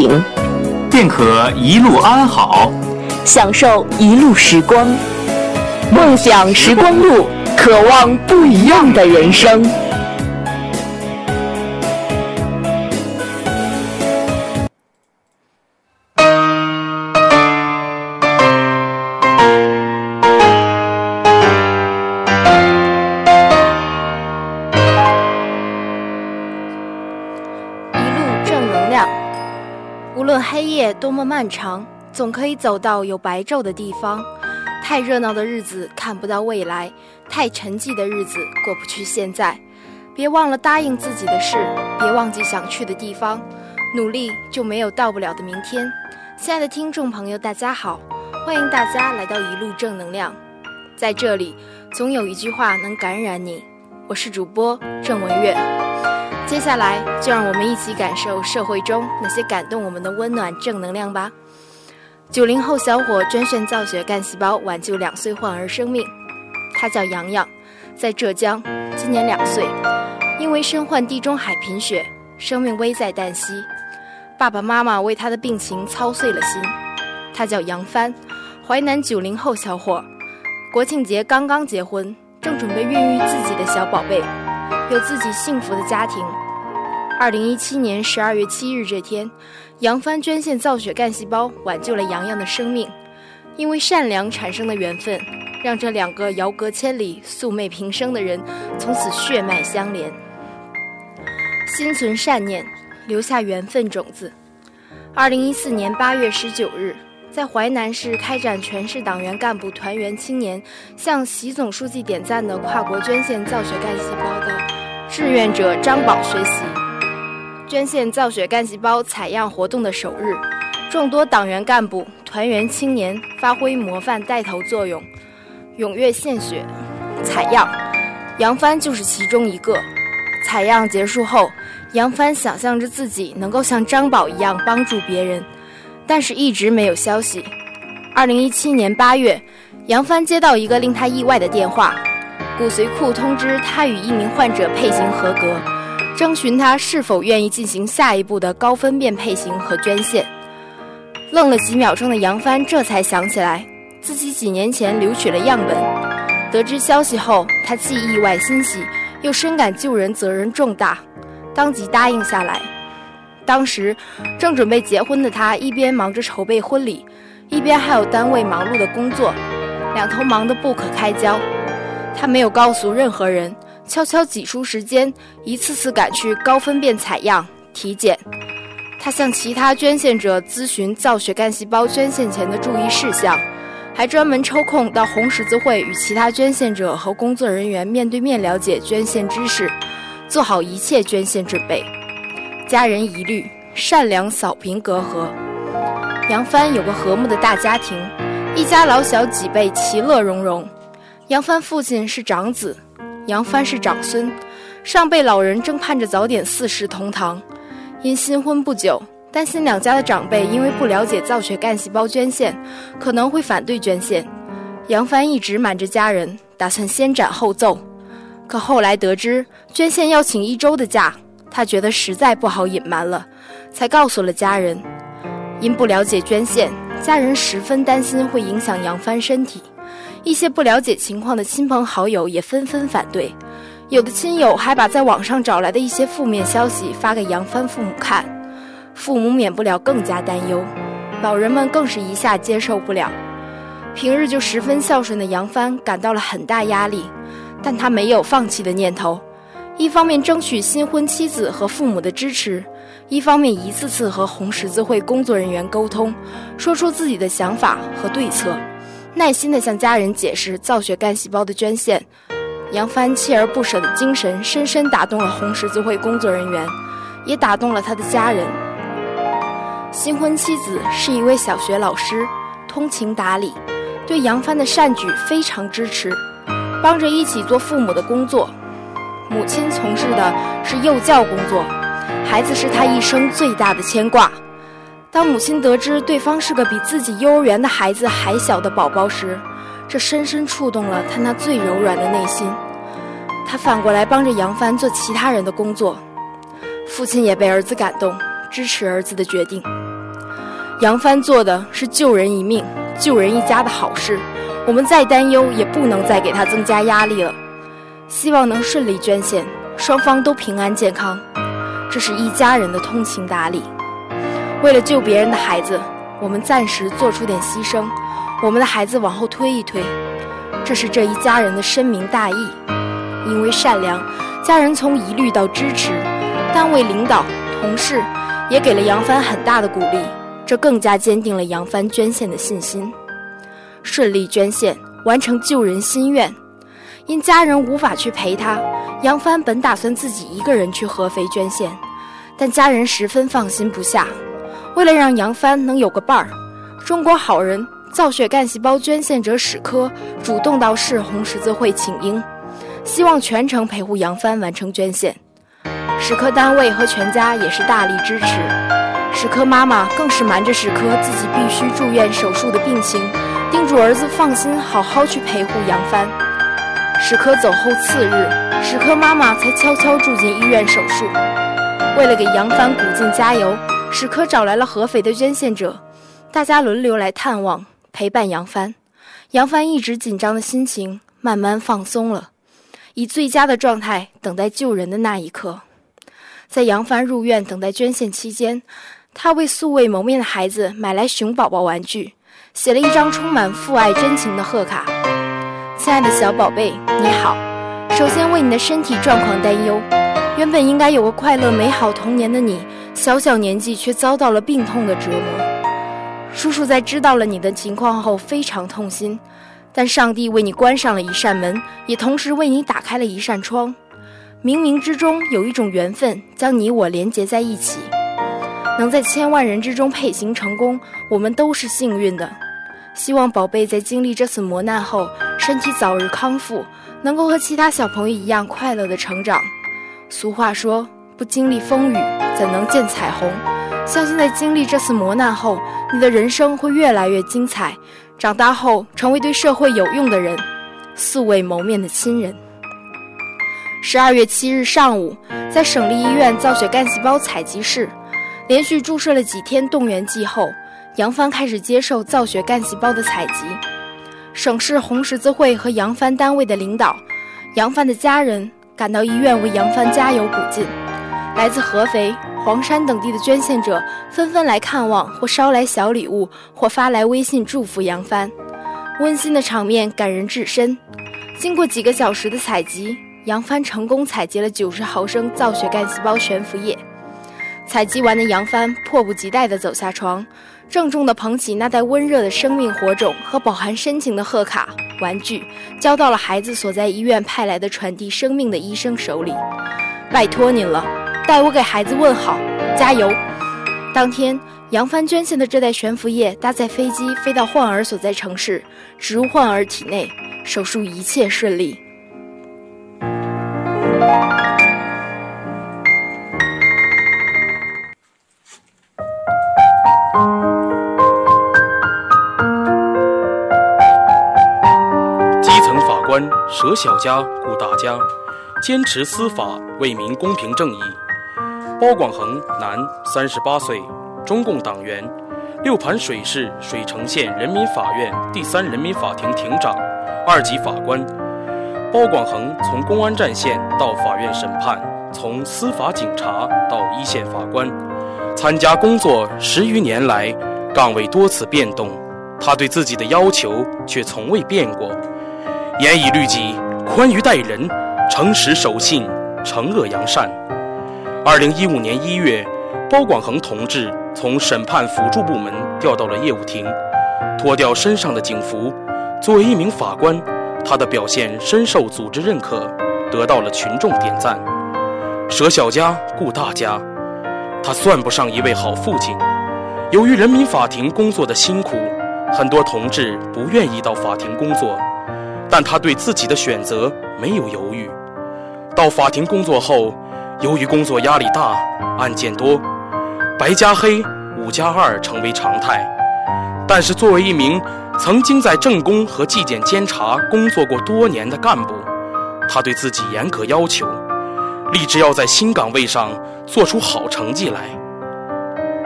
景，便可一路安好，享受一路时光。梦想时光路，渴望不一样的人生。漫长，总可以走到有白昼的地方。太热闹的日子看不到未来，太沉寂的日子过不去现在。别忘了答应自己的事，别忘记想去的地方。努力就没有到不了的明天。亲爱的听众朋友，大家好，欢迎大家来到一路正能量。在这里，总有一句话能感染你。我是主播郑文月。接下来，就让我们一起感受社会中那些感动我们的温暖正能量吧。九零后小伙捐献造血干细胞，挽救两岁患儿生命。他叫杨洋，在浙江，今年两岁，因为身患地中海贫血，生命危在旦夕。爸爸妈妈为他的病情操碎了心。他叫杨帆，淮南九零后小伙，国庆节刚刚结婚，正准备孕育自己的小宝贝。有自己幸福的家庭。二零一七年十二月七日这天，杨帆捐献造血干细胞，挽救了洋洋的生命。因为善良产生的缘分，让这两个遥隔千里、素昧平生的人从此血脉相连。心存善念，留下缘分种子。二零一四年八月十九日。在淮南市开展全市党员干部团员青年向习总书记点赞的跨国捐献造血干细胞的志愿者张宝学习。捐献造血干细胞采样活动的首日，众多党员干部、团员青年发挥模范带头作用，踊跃献血、采样。杨帆就是其中一个。采样结束后，杨帆想象着自己能够像张宝一样帮助别人。但是一直没有消息。二零一七年八月，杨帆接到一个令他意外的电话，骨髓库通知他与一名患者配型合格，征询他是否愿意进行下一步的高分辨配型和捐献。愣了几秒钟的杨帆这才想起来，自己几年前留取了样本。得知消息后，他既意外欣喜，又深感救人责任重大，当即答应下来。当时，正准备结婚的他，一边忙着筹备婚礼，一边还有单位忙碌的工作，两头忙得不可开交。他没有告诉任何人，悄悄挤出时间，一次次赶去高分辨采样、体检。他向其他捐献者咨询造血干细胞捐献前的注意事项，还专门抽空到红十字会与其他捐献者和工作人员面对面了解捐献知识，做好一切捐献准备。家人一律善良扫平隔阂。杨帆有个和睦的大家庭，一家老小几辈其乐融融。杨帆父亲是长子，杨帆是长孙，上辈老人正盼着早点四世同堂。因新婚不久，担心两家的长辈因为不了解造血干细胞捐献，可能会反对捐献。杨帆一直瞒着家人，打算先斩后奏。可后来得知捐献要请一周的假。他觉得实在不好隐瞒了，才告诉了家人。因不了解捐献，家人十分担心会影响杨帆身体。一些不了解情况的亲朋好友也纷纷反对，有的亲友还把在网上找来的一些负面消息发给杨帆父母看，父母免不了更加担忧，老人们更是一下接受不了。平日就十分孝顺的杨帆感到了很大压力，但他没有放弃的念头。一方面争取新婚妻子和父母的支持，一方面一次次和红十字会工作人员沟通，说出自己的想法和对策，耐心地向家人解释造血干细胞的捐献。杨帆锲而不舍的精神深深打动了红十字会工作人员，也打动了他的家人。新婚妻子是一位小学老师，通情达理，对杨帆的善举非常支持，帮着一起做父母的工作。母亲从事的是幼教工作，孩子是他一生最大的牵挂。当母亲得知对方是个比自己幼儿园的孩子还小的宝宝时，这深深触动了他那最柔软的内心。他反过来帮着杨帆做其他人的工作，父亲也被儿子感动，支持儿子的决定。杨帆做的是救人一命、救人一家的好事，我们再担忧也不能再给他增加压力了。希望能顺利捐献，双方都平安健康，这是一家人的通情达理。为了救别人的孩子，我们暂时做出点牺牲，我们的孩子往后推一推，这是这一家人的深明大义。因为善良，家人从疑虑到支持，单位领导、同事也给了杨帆很大的鼓励，这更加坚定了杨帆捐献的信心。顺利捐献，完成救人心愿。因家人无法去陪他，杨帆本打算自己一个人去合肥捐献，但家人十分放心不下。为了让杨帆能有个伴儿，中国好人造血干细胞捐献者史科主动到市红十字会请缨，希望全程陪护杨帆完成捐献。史科单位和全家也是大力支持，史科妈妈更是瞒着史科自己必须住院手术的病情，叮嘱儿子放心好好去陪护杨帆。史科走后次日，史科妈妈才悄悄住进医院手术。为了给杨帆鼓劲加油。史科找来了合肥的捐献者，大家轮流来探望陪伴杨帆。杨帆一直紧张的心情慢慢放松了，以最佳的状态等待救人的那一刻。在杨帆入院等待捐献期间，他为素未谋面的孩子买来熊宝宝玩具，写了一张充满父爱真情的贺卡：“亲爱的小宝贝，你好，首先为你的身体状况担忧。原本应该有个快乐美好童年的你。”小小年纪却遭到了病痛的折磨，叔叔在知道了你的情况后非常痛心，但上帝为你关上了一扇门，也同时为你打开了一扇窗，冥冥之中有一种缘分将你我连结在一起，能在千万人之中配型成功，我们都是幸运的。希望宝贝在经历这次磨难后，身体早日康复，能够和其他小朋友一样快乐的成长。俗话说。不经历风雨，怎能见彩虹？相信在经历这次磨难后，你的人生会越来越精彩。长大后，成为对社会有用的人，素未谋面的亲人。十二月七日上午，在省立医院造血干细胞采集室，连续注射了几天动员剂后，杨帆开始接受造血干细胞的采集。省市红十字会和杨帆单位的领导，杨帆的家人赶到医院为杨帆加油鼓劲。来自合肥、黄山等地的捐献者纷纷来看望，或捎来小礼物，或发来微信祝福杨帆。温馨的场面感人至深。经过几个小时的采集，杨帆成功采集了九十毫升造血干细胞悬浮液。采集完的杨帆迫不及待地走下床，郑重地捧起那袋温热的生命火种和饱含深情的贺卡玩具，交到了孩子所在医院派来的传递生命的医生手里。拜托您了。代我给孩子问好，加油！当天，杨帆捐献的这袋悬浮液搭载飞机飞到患儿所在城市，植入患儿体内，手术一切顺利。基层法官舍小家顾大家，坚持司法为民公平正义。包广恒，男，三十八岁，中共党员，六盘水市水城县人民法院第三人民法庭庭长，二级法官。包广恒从公安战线到法院审判，从司法警察到一线法官，参加工作十余年来，岗位多次变动，他对自己的要求却从未变过：严以律己，宽于待人，诚实守信，惩恶扬善。二零一五年一月，包广恒同志从审判辅助部门调到了业务庭，脱掉身上的警服，作为一名法官，他的表现深受组织认可，得到了群众点赞。舍小家顾大家，他算不上一位好父亲。由于人民法庭工作的辛苦，很多同志不愿意到法庭工作，但他对自己的选择没有犹豫。到法庭工作后。由于工作压力大，案件多，白加黑、五加二成为常态。但是，作为一名曾经在政工和纪检监察工作过多年的干部，他对自己严格要求，立志要在新岗位上做出好成绩来。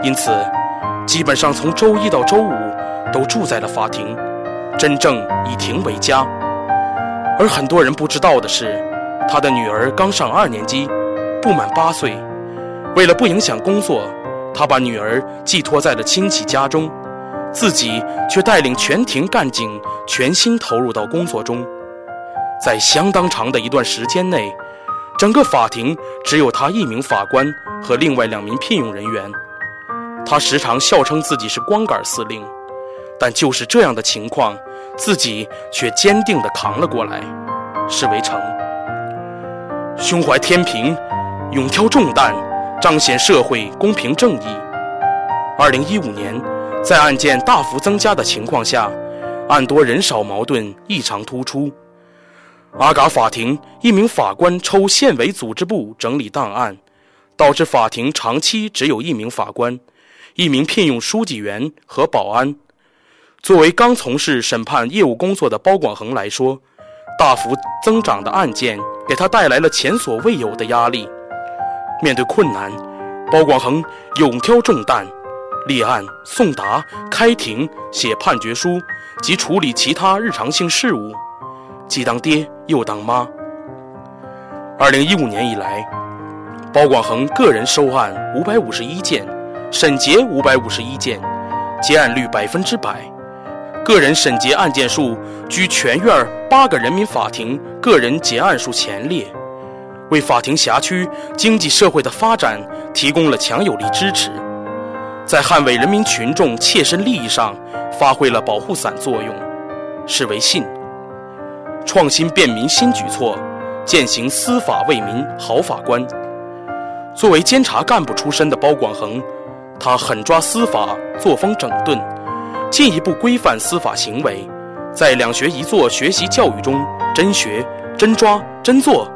因此，基本上从周一到周五都住在了法庭，真正以庭为家。而很多人不知道的是，他的女儿刚上二年级，不满八岁。为了不影响工作，他把女儿寄托在了亲戚家中，自己却带领全庭干警全心投入到工作中。在相当长的一段时间内，整个法庭只有他一名法官和另外两名聘用人员。他时常笑称自己是光杆司令，但就是这样的情况，自己却坚定地扛了过来，是为成。胸怀天平，勇挑重担。彰显社会公平正义。二零一五年，在案件大幅增加的情况下，案多人少矛盾异常突出。阿嘎法庭一名法官抽县委组织部整理档案，导致法庭长期只有一名法官、一名聘用书记员和保安。作为刚从事审判业务工作的包广恒来说，大幅增长的案件给他带来了前所未有的压力。面对困难，包广恒勇挑重担，立案、送达、开庭、写判决书及处理其他日常性事务，既当爹又当妈。二零一五年以来，包广恒个人收案五百五十一件，审结五百五十一件，结案率百分之百，个人审结案件数居全院八个人民法庭个人结案数前列。为法庭辖区经济社会的发展提供了强有力支持，在捍卫人民群众切身利益上发挥了保护伞作用，是为信。创新便民新举措，践行司法为民好法官。作为监察干部出身的包广恒，他狠抓司法作风整顿，进一步规范司法行为，在两学一做学习教育中真学、真抓、真做。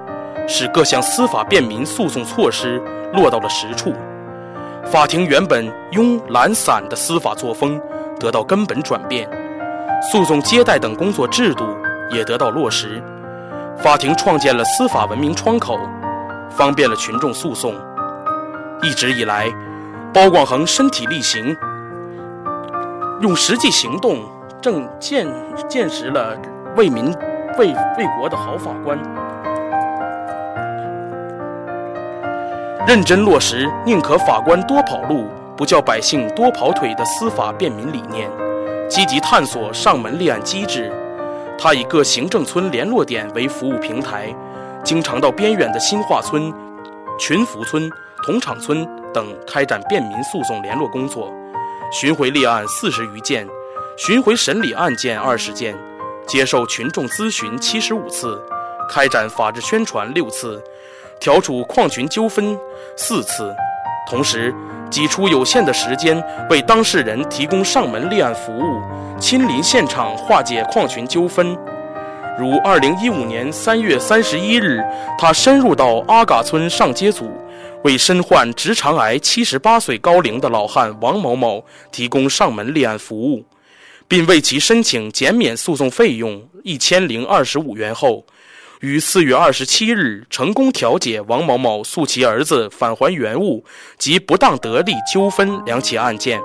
使各项司法便民诉讼措施落到了实处，法庭原本慵懒散的司法作风得到根本转变，诉讼接待等工作制度也得到落实，法庭创建了司法文明窗口，方便了群众诉讼。一直以来，包广恒身体力行，用实际行动正见见识了为民为为国的好法官。认真落实“宁可法官多跑路，不叫百姓多跑腿”的司法便民理念，积极探索上门立案机制。他以各行政村联络点为服务平台，经常到边远的新化村、群福村、同场村等开展便民诉讼联络工作，巡回立案四十余件，巡回审理案件二十件，接受群众咨询七十五次，开展法制宣传六次。调处矿群纠纷四次，同时挤出有限的时间为当事人提供上门立案服务，亲临现场化解矿群纠纷。如二零一五年三月三十一日，他深入到阿嘎村上街组，为身患直肠癌七十八岁高龄的老汉王某某提供上门立案服务，并为其申请减免诉讼费用一千零二十五元后。于四月二十七日成功调解王某某诉其儿子返还原物及不当得利纠纷两起案件，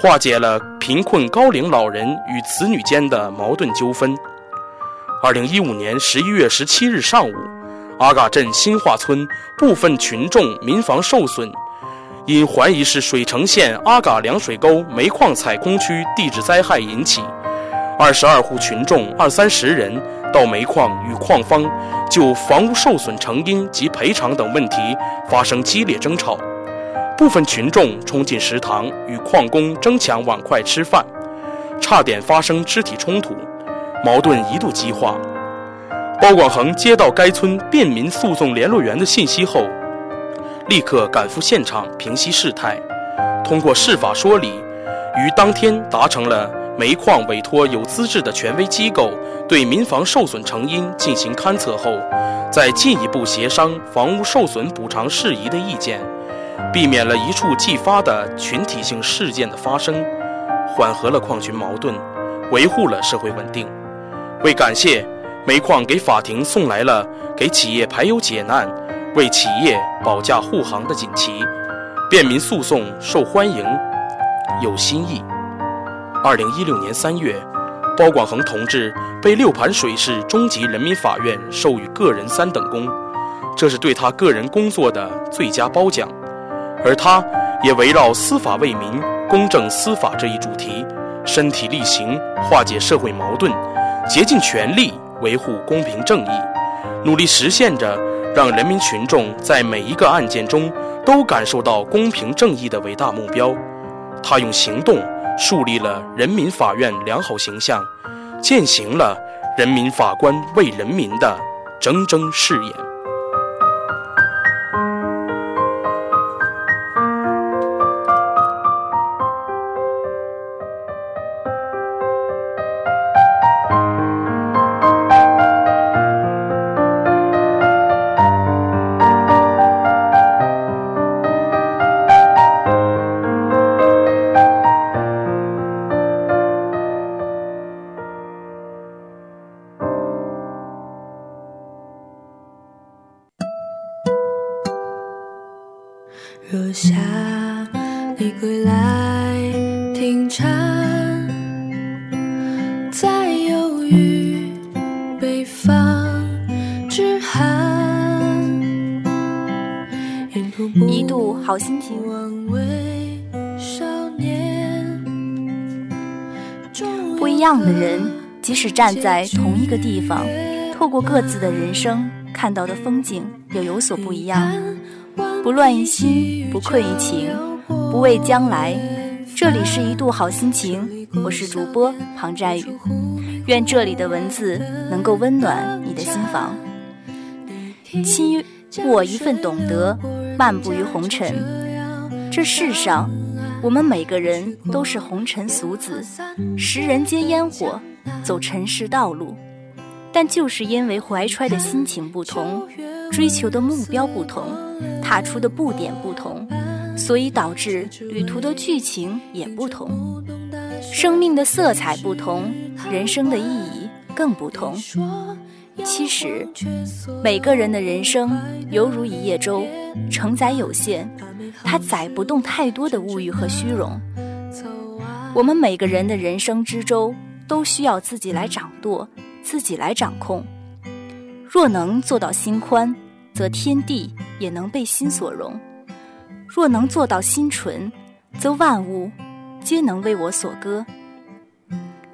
化解了贫困高龄老人与子女间的矛盾纠纷。二零一五年十一月十七日上午，阿嘎镇新化村部分群众民房受损，因怀疑是水城县阿嘎凉水沟煤矿采空区地质灾害引起，二十二户群众二三十人。到煤矿与矿方就房屋受损成因及赔偿等问题发生激烈争吵，部分群众冲进食堂与矿工争抢碗筷吃饭，差点发生肢体冲突，矛盾一度激化。包广恒接到该村便民诉讼联络员的信息后，立刻赶赴现场平息事态，通过释法说理，于当天达成了。煤矿委托有资质的权威机构对民房受损成因进行勘测后，再进一步协商房屋受损补偿事宜的意见，避免了一触即发的群体性事件的发生，缓和了矿群矛盾，维护了社会稳定。为感谢，煤矿给法庭送来了给企业排忧解难、为企业保驾护航的锦旗，便民诉讼受欢迎，有新意。二零一六年三月，包广恒同志被六盘水市中级人民法院授予个人三等功，这是对他个人工作的最佳褒奖。而他也围绕司法为民、公正司法这一主题，身体力行化解社会矛盾，竭尽全力维护公平正义，努力实现着让人民群众在每一个案件中都感受到公平正义的伟大目标。他用行动树立了人民法院良好形象，践行了人民法官为人民的铮铮誓言。一样的人，即使站在同一个地方，透过各自的人生，看到的风景也有所不一样。不乱于心，不困于情，不畏将来。这里是一度好心情，我是主播庞占宇。愿这里的文字能够温暖你的心房。亲我一份懂得，漫步于红尘。这世上，我们每个人都是红尘俗子，食人间烟火，走尘世道路。但就是因为怀揣的心情不同，追求的目标不同。踏出的步点不同，所以导致旅途的剧情也不同。生命的色彩不同，人生的意义更不同。其实，每个人的人生犹如一叶舟，承载有限，它载不动太多的物欲和虚荣。我们每个人的人生之舟，都需要自己来掌舵，自己来掌控。若能做到心宽。则天地也能被心所容；若能做到心纯，则万物皆能为我所歌。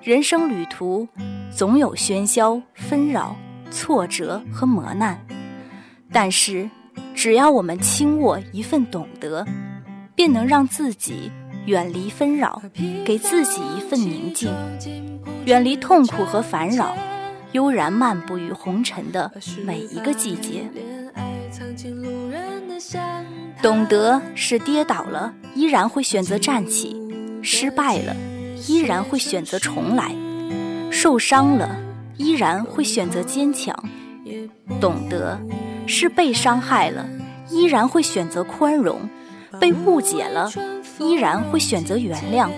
人生旅途总有喧嚣、纷扰、挫折和磨难，但是只要我们轻握一份懂得，便能让自己远离纷扰，给自己一份宁静，远离痛苦和烦扰，悠然漫步于红尘的每一个季节。懂得是跌倒了依然会选择站起，失败了依然会选择重来，受伤了依然会选择坚强。懂得是被伤害了依然会选择宽容，被误解了依然会选择原谅，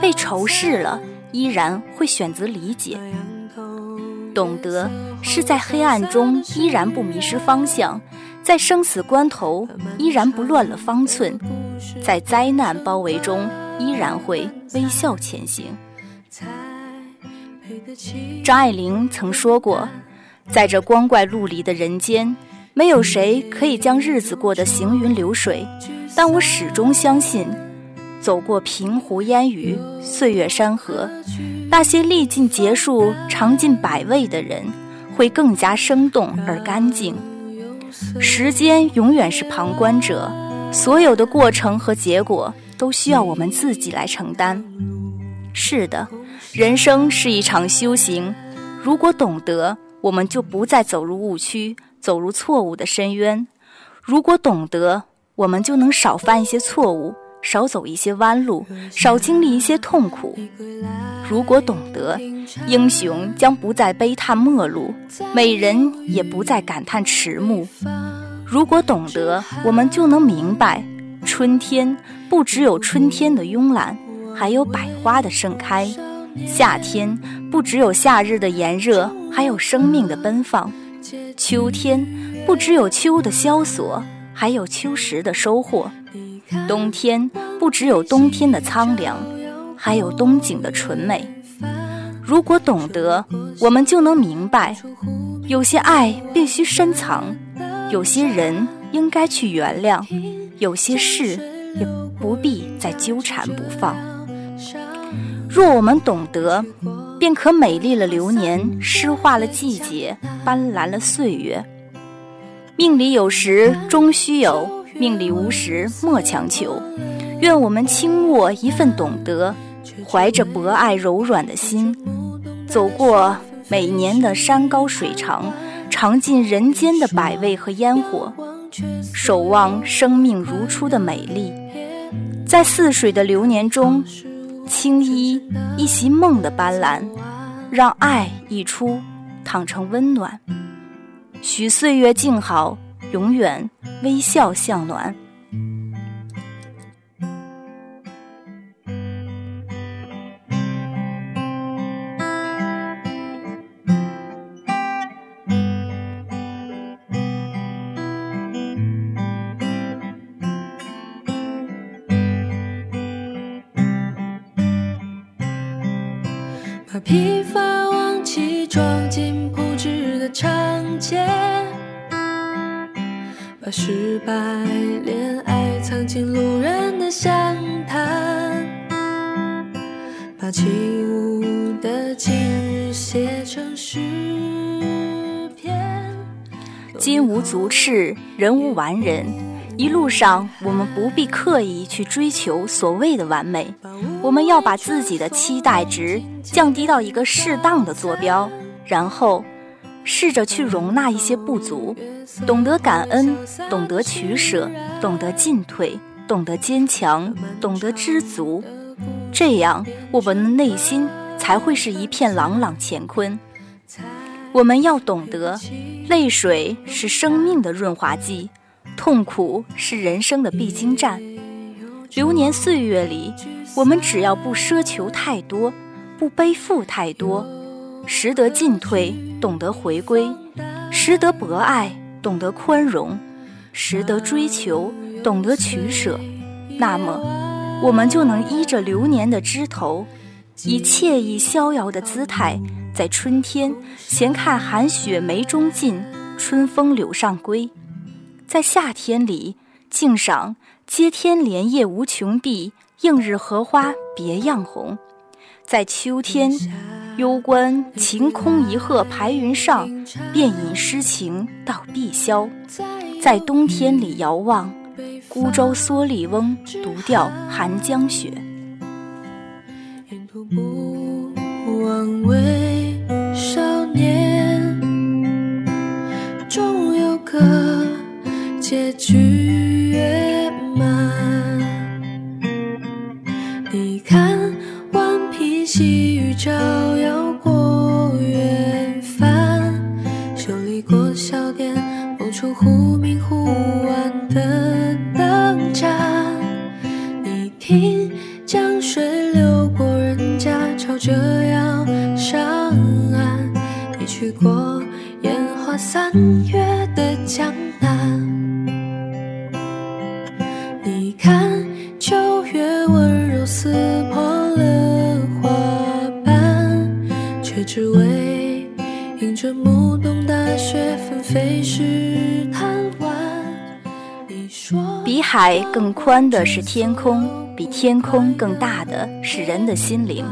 被仇视了依然会选择理解。懂得是在黑暗中依然不迷失方向。在生死关头，依然不乱了方寸；在灾难包围中，依然会微笑前行。张爱玲曾说过，在这光怪陆离的人间，没有谁可以将日子过得行云流水。但我始终相信，走过平湖烟雨、岁月山河，那些历尽劫数、尝尽百味的人，会更加生动而干净。时间永远是旁观者，所有的过程和结果都需要我们自己来承担。是的，人生是一场修行，如果懂得，我们就不再走入误区，走入错误的深渊；如果懂得，我们就能少犯一些错误，少走一些弯路，少经历一些痛苦。如果懂得，英雄将不再悲叹末路，美人也不再感叹迟暮。如果懂得，我们就能明白，春天不只有春天的慵懒，还有百花的盛开；夏天不只有夏日的炎热，还有生命的奔放；秋天不只有秋的萧索，还有秋实的收获。冬天不只有冬天的苍凉，还有冬景的纯美。如果懂得，我们就能明白，有些爱必须深藏，有些人应该去原谅，有些事也不必再纠缠不放。若我们懂得，便可美丽了流年，诗化了季节，斑斓了岁月。命里有时终须有，命里无时莫强求。愿我们轻握一份懂得，怀着博爱柔软的心，走过每年的山高水长，尝尽人间的百味和烟火，守望生命如初的美丽，在似水的流年中，青衣一袭梦的斑斓，让爱溢出，淌成温暖。许岁月静好，永远微笑向暖。把披发往起装进铺纸的长街，把失败恋爱藏进路人的详谈，把起舞的今日写成诗篇。金无足赤，人无完人。一路上，我们不必刻意去追求所谓的完美，我们要把自己的期待值降低到一个适当的坐标，然后试着去容纳一些不足，懂得感恩，懂得取舍，懂得进退，懂得坚强，懂得知足，这样我们的内心才会是一片朗朗乾坤。我们要懂得，泪水是生命的润滑剂。痛苦是人生的必经站，流年岁月里，我们只要不奢求太多，不背负太多，识得进退，懂得回归，识得博爱，懂得宽容，识得追求，懂得取舍，那么，我们就能依着流年的枝头，以惬意逍遥的姿态，在春天闲看寒雪梅中尽，春风柳上归。在夏天里静赏接天莲叶无穷碧，映日荷花别样红；在秋天幽观晴空一鹤排云上，便引诗情到碧霄；在冬天里遥望孤舟蓑笠翁，独钓寒江雪。沿途不忘为结局圆满。你看，顽皮细雨照耀过远帆，修理过小店，某处忽明忽暗的灯盏。你听，江水流过人家，吵着要上岸。你去过烟花三月只为迎着暮冬大雪纷飞时贪玩。你说，比海更宽的是天空，比天空更大的是人的心灵。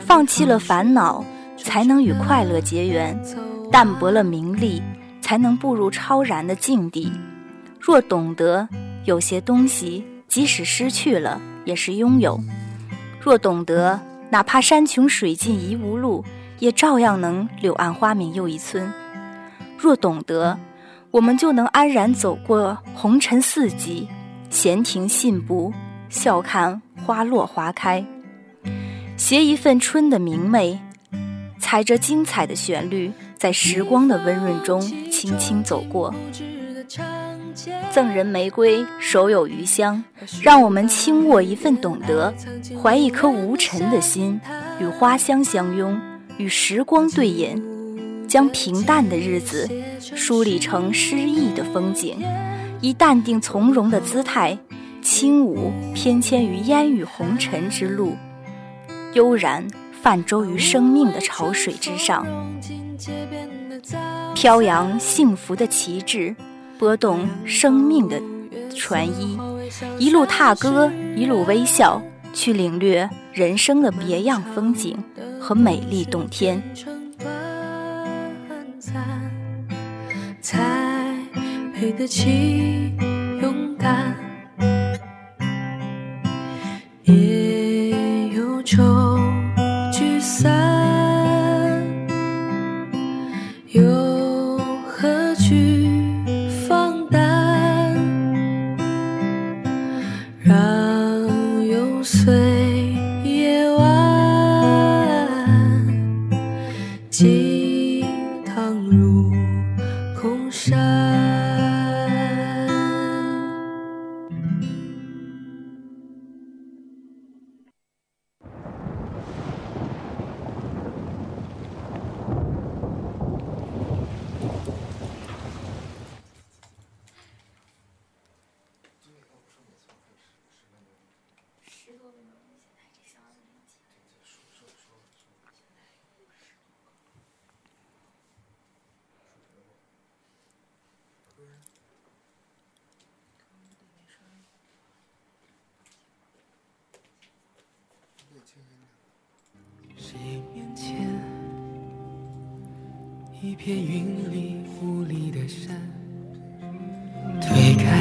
放弃了烦恼，才能与快乐结缘；淡薄了名利，才能步入超然的境地。若懂得，有些东西即使失去了，也是拥有；若懂得，哪怕山穷水尽疑无路。也照样能柳暗花明又一村。若懂得，我们就能安然走过红尘四季，闲庭信步，笑看花落花开，携一份春的明媚，踩着精彩的旋律，在时光的温润中轻轻走过。赠人玫瑰，手有余香。让我们轻握一份懂得，怀一颗无尘的心，与花香相拥。与时光对饮，将平淡的日子梳理成诗意的风景，以淡定从容的姿态，轻舞翩跹于烟雨红尘之路，悠然泛舟于生命的潮水之上，飘扬幸福的旗帜，拨动生命的船衣，一路踏歌，一路微笑，去领略人生的别样风景和美丽洞天。才配得起勇敢，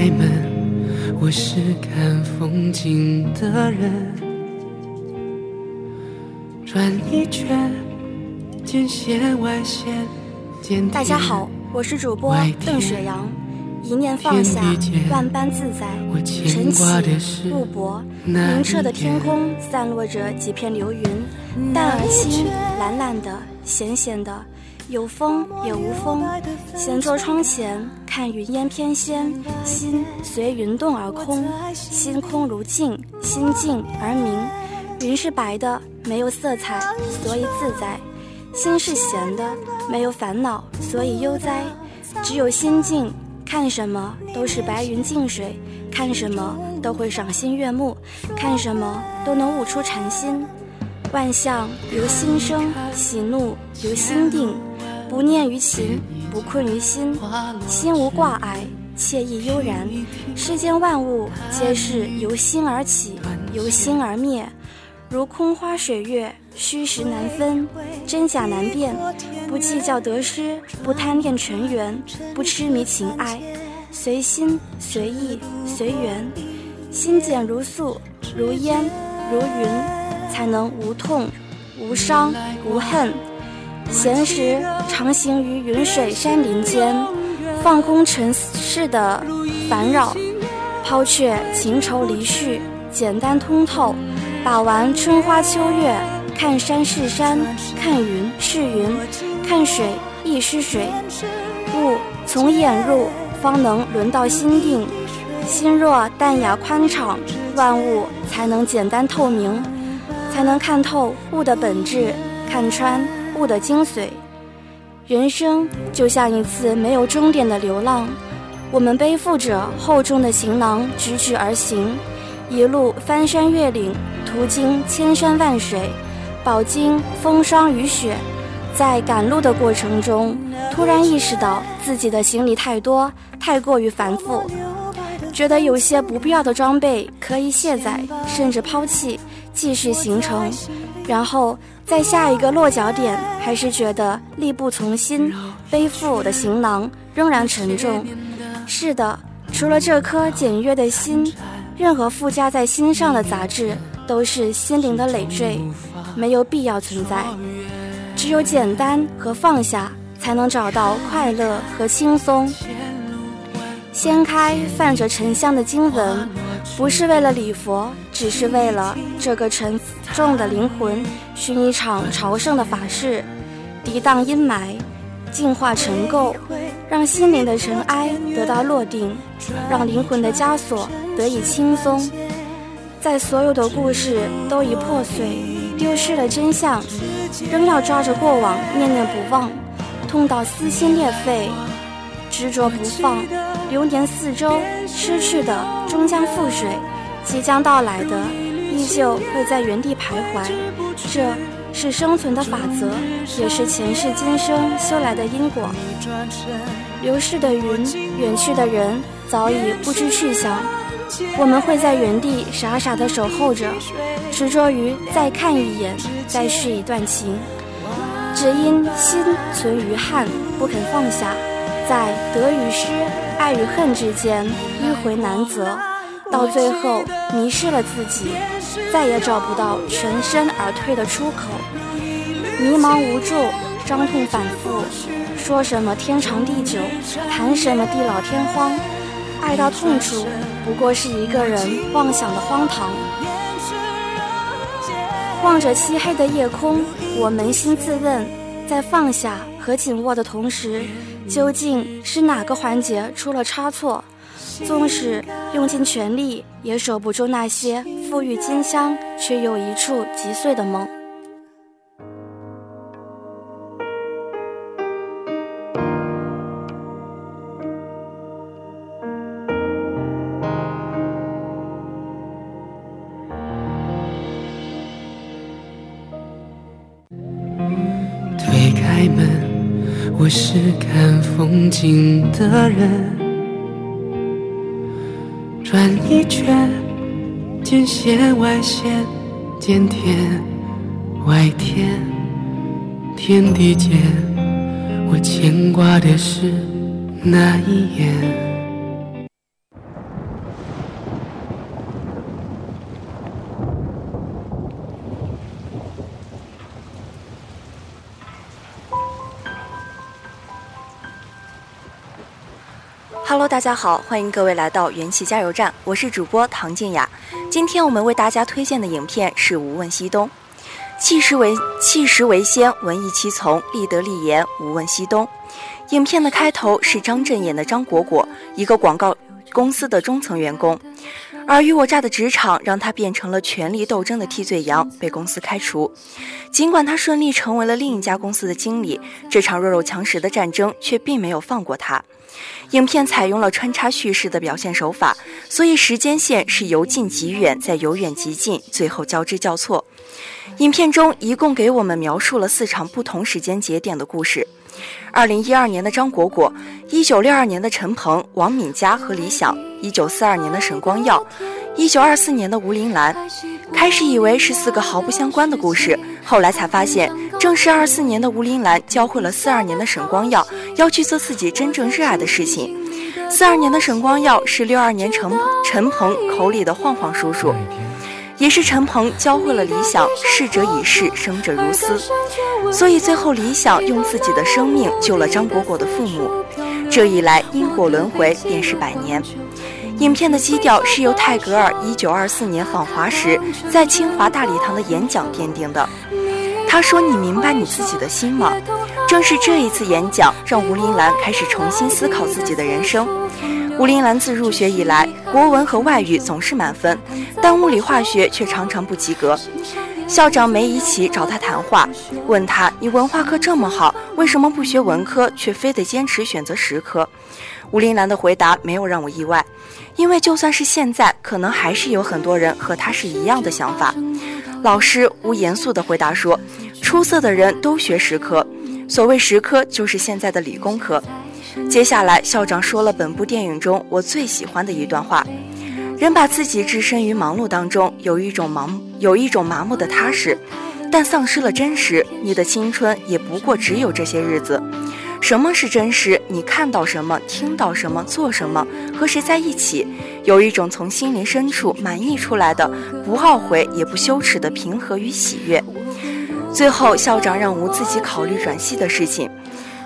开门，我是看风景的人。转一圈，见线外线，见大家好，我是主播邓雪阳。一念放下，万般自在。晨起，雾薄，明澈的天空散落着几片流云，淡而清，蓝蓝的，咸咸的，有风也无风。闲坐窗前，看云烟翩跹，心随云动而空。心空如镜，心静而明。云是白的，没有色彩，所以自在；心是闲的，没有烦恼，所以悠哉。只有心静。看什么都是白云净水，看什么都会赏心悦目，看什么都能悟出禅心。万象由心生，喜怒由心定，不念于情，不困于心，心无挂碍，惬意悠然。世间万物皆是由心而起，由心而灭，如空花水月，虚实难分，真假难辨。不计较得失，不贪恋尘缘，不痴迷情爱，随心随意随缘，心简如素，如烟如云，才能无痛无伤无恨。闲时常行于云水山林间，放空尘世的烦扰，抛却情愁离绪，简单通透，把玩春花秋月，看山是山，看云是云。看水亦是水，物从眼入，方能轮到心定。心若淡雅宽敞，万物才能简单透明，才能看透物的本质，看穿物的精髓。人生就像一次没有终点的流浪，我们背负着厚重的行囊，踽踽而行，一路翻山越岭，途经千山万水，饱经风霜雨雪。在赶路的过程中，突然意识到自己的行李太多，太过于繁复，觉得有些不必要的装备可以卸载，甚至抛弃，继续行程。然后在下一个落脚点，还是觉得力不从心，背负的行囊仍然沉重。是的，除了这颗简约的心，任何附加在心上的杂质都是心灵的累赘，没有必要存在。只有简单和放下，才能找到快乐和轻松。掀开泛着沉香的经文，不是为了礼佛，只是为了这个沉重的灵魂寻一场朝圣的法事，涤荡阴霾，净化尘垢，让心灵的尘埃得到落定，让灵魂的枷锁得以轻松。在所有的故事都已破碎，丢失了真相。仍要抓着过往念念不忘，痛到撕心裂肺。执着不放，流年四周，失去的终将覆水，即将到来的依旧会在原地徘徊。这是生存的法则，也是前世今生修来的因果。流逝的云，远去的人，早已不知去向。我们会在原地傻傻的守候着，执着于再看一眼，再续一段情，只因心存余憾，不肯放下，在得与失、爱与恨之间迂回难择，到最后迷失了自己，再也找不到全身而退的出口，迷茫无助，伤痛反复，说什么天长地久，谈什么地老天荒。爱到痛处，不过是一个人妄想的荒唐。望着漆黑的夜空，我扪心自问，在放下和紧握的同时，究竟是哪个环节出了差错？纵使用尽全力，也守不住那些馥郁金香却又一触即碎的梦。曾经的人，转一圈，见线外线，见天外天，天地间，我牵挂的是那一眼。Hello，大家好，欢迎各位来到元气加油站，我是主播唐静雅。今天我们为大家推荐的影片是《无问西东》，气势为气势为先，文艺七从，立德立言，无问西东。影片的开头是张震演的张果果，一个广告公司的中层员工，尔虞我诈的职场让他变成了权力斗争的替罪羊，被公司开除。尽管他顺利成为了另一家公司的经理，这场弱肉强食的战争却并没有放过他。影片采用了穿插叙事的表现手法，所以时间线是由近及远，再由远及近，最后交织交错。影片中一共给我们描述了四场不同时间节点的故事：二零一二年的张果果，一九六二年的陈鹏、王敏佳和李想，一九四二年的沈光耀，一九二四年的吴林兰。开始以为是四个毫不相关的故事，后来才发现，正是二四年的吴林兰教会了四二年的沈光耀要去做自己真正热爱的事情。四二年的沈光耀是六二年陈陈鹏口里的晃晃叔叔，也是陈鹏教会了李想逝者已逝，生者如斯。所以最后李想用自己的生命救了张果果的父母，这一来因果轮回便是百年。影片的基调是由泰戈尔1924年访华时在清华大礼堂的演讲奠定的。他说：“你明白你自己的心吗？”正是这一次演讲，让吴林兰开始重新思考自己的人生。吴林兰自入学以来，国文和外语总是满分，但物理化学却常常不及格。校长梅贻琦找他谈话，问他：“你文化课这么好，为什么不学文科，却非得坚持选择实科？”吴林兰的回答没有让我意外。因为就算是现在，可能还是有很多人和他是一样的想法。老师吴严肃地回答说：“出色的人都学实科，所谓实科就是现在的理工科。”接下来，校长说了本部电影中我最喜欢的一段话：“人把自己置身于忙碌当中，有一种盲，有一种麻木的踏实，但丧失了真实。你的青春也不过只有这些日子。”什么是真实？你看到什么，听到什么，做什么，和谁在一起，有一种从心灵深处满溢出来的，不懊悔也不羞耻的平和与喜悦。最后，校长让吴自己考虑转系的事情。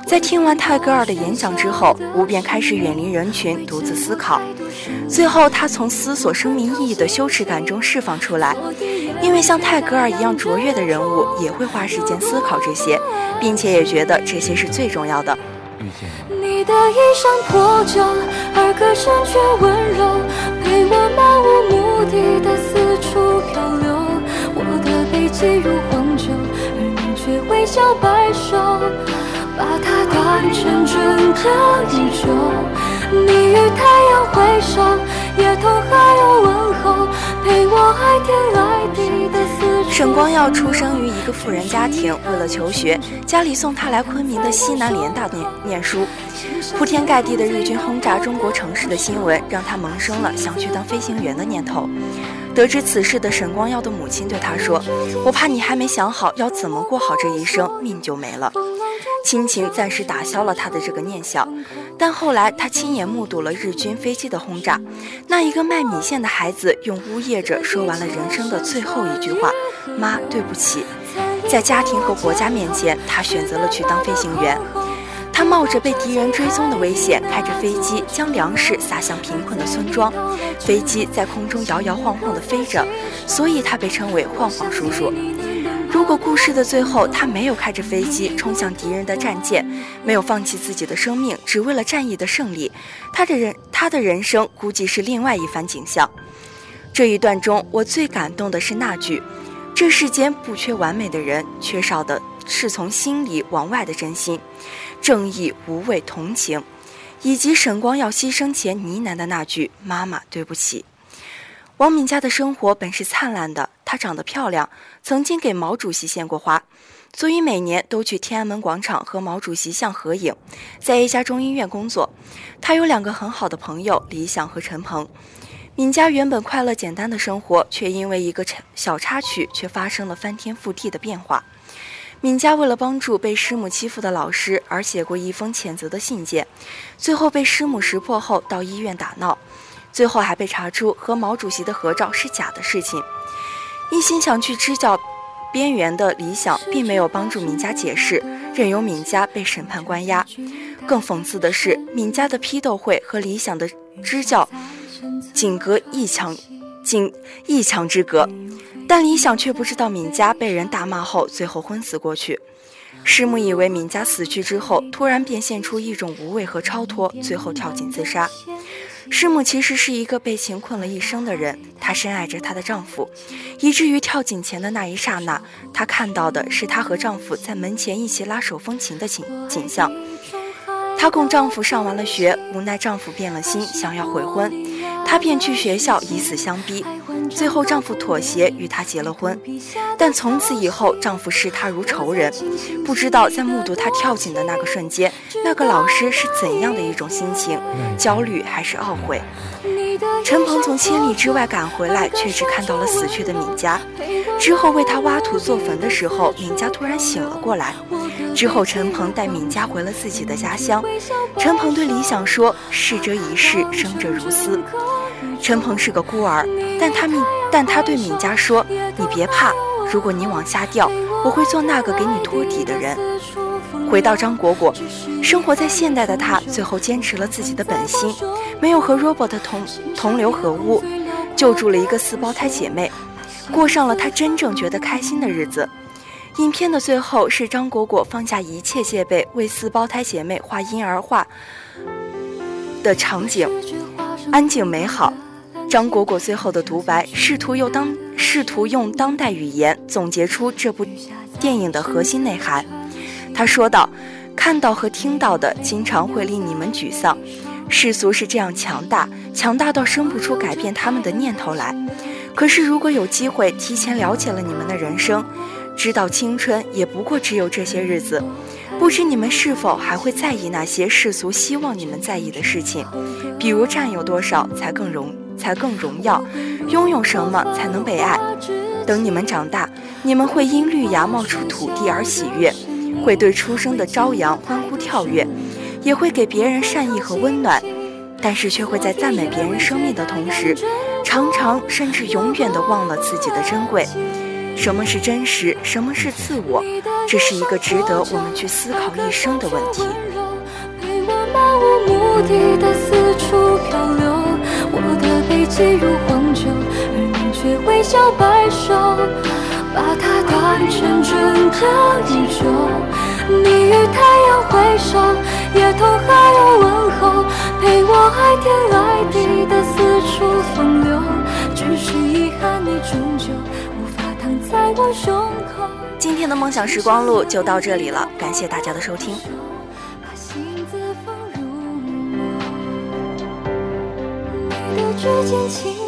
在听完泰戈尔的演讲之后，吴便开始远离人群，独自思考。最后，他从思索生命意义的羞耻感中释放出来，因为像泰戈尔一样卓越的人物也会花时间思考这些，并且也觉得这些是最重要的。你的衣衫破旧，而歌声却温柔，陪我漫无目的的四处漂流。我的背脊如黄酒，而你却微笑摆首。把它断成整个宇宙。你与太阳挥手，也同海鸥问候，陪我爱天爱地的四处。沈光耀出生于一个富人家庭，为了求学，家里送他来昆明的西南联大念念书。铺天盖地的日军轰炸中国城市的新闻，让他萌生了想去当飞行员的念头。得知此事的沈光耀的母亲对他说：“我怕你还没想好要怎么过好这一生，命就没了。”亲情暂时打消了他的这个念想，但后来他亲眼目睹了日军飞机的轰炸，那一个卖米线的孩子用呜咽着说完了人生的最后一句话：“妈，对不起。”在家庭和国家面前，他选择了去当飞行员。他冒着被敌人追踪的危险，开着飞机将粮食撒向贫困的村庄。飞机在空中摇摇晃晃地飞着，所以他被称为“晃晃叔叔”。如果故事的最后他没有开着飞机冲向敌人的战舰，没有放弃自己的生命，只为了战役的胜利，他的人他的人生估计是另外一番景象。这一段中，我最感动的是那句：“这世间不缺完美的人，缺少的是从心里往外的真心。”正义、无畏、同情，以及沈光耀牺牲前呢喃的那句“妈妈，对不起”。王敏佳的生活本是灿烂的，她长得漂亮，曾经给毛主席献过花，所以每年都去天安门广场和毛主席像合影。在一家中医院工作，她有两个很好的朋友李想和陈鹏。敏佳原本快乐简单的生活，却因为一个小插曲，却发生了翻天覆地的变化。敏佳为了帮助被师母欺负的老师而写过一封谴责的信件，最后被师母识破后到医院打闹，最后还被查出和毛主席的合照是假的事情。一心想去支教边缘的理想，并没有帮助敏佳解释，任由敏佳被审判关押。更讽刺的是，敏佳的批斗会和理想的支教仅隔一墙，仅一墙之隔。但李想却不知道敏佳被人大骂后，最后昏死过去。师母以为敏佳死去之后，突然变现出一种无畏和超脱，最后跳井自杀。师母其实是一个被情困了一生的人，她深爱着她的丈夫，以至于跳井前的那一刹那，她看到的是她和丈夫在门前一起拉手风琴的景景象。她供丈夫上完了学，无奈丈夫变了心，想要悔婚，她便去学校以死相逼。最后，丈夫妥协与她结了婚，但从此以后，丈夫视她如仇人。不知道在目睹她跳井的那个瞬间，那个老师是怎样的一种心情？焦虑还是懊悔？陈鹏从千里之外赶回来，却只看到了死去的敏佳。之后为他挖土做坟的时候，敏佳突然醒了过来。之后，陈鹏带敏佳回了自己的家乡。陈鹏对李想说：“逝者已逝，生者如斯。”陈鹏是个孤儿，但他敏，但他对敏佳说：“你别怕，如果你往下掉，我会做那个给你托底的人。”回到张果果，生活在现代的她，最后坚持了自己的本心，没有和 Robert 同同流合污，救助了一个四胞胎姐妹，过上了她真正觉得开心的日子。影片的最后是张果果放下一切戒备，为四胞胎姐妹画婴儿画的场景，安静美好。张果果最后的独白，试图用当试图用当代语言总结出这部电影的核心内涵。他说道：“看到和听到的，经常会令你们沮丧。世俗是这样强大，强大到生不出改变他们的念头来。可是如果有机会提前了解了你们的人生，知道青春也不过只有这些日子，不知你们是否还会在意那些世俗希望你们在意的事情，比如占有多少才更容。”才更荣耀，拥有什么才能被爱？等你们长大，你们会因绿芽冒出土地而喜悦，会对出生的朝阳欢呼跳跃，也会给别人善意和温暖，但是却会在赞美别人生命的同时，常常甚至永远的忘了自己的珍贵。什么是真实？什么是自我？这是一个值得我们去思考一生的问题。我的背脊如黄酒，而你却微笑摆手，把它当成整个宇宙。你与太阳挥手，也同海鸥问候，陪我爱天爱地的四处风流。只是遗憾，你终究无法躺。在我胸口。今天的梦想时光录就到这里了，感谢大家的收听。把心字放入墨，你的指尖轻。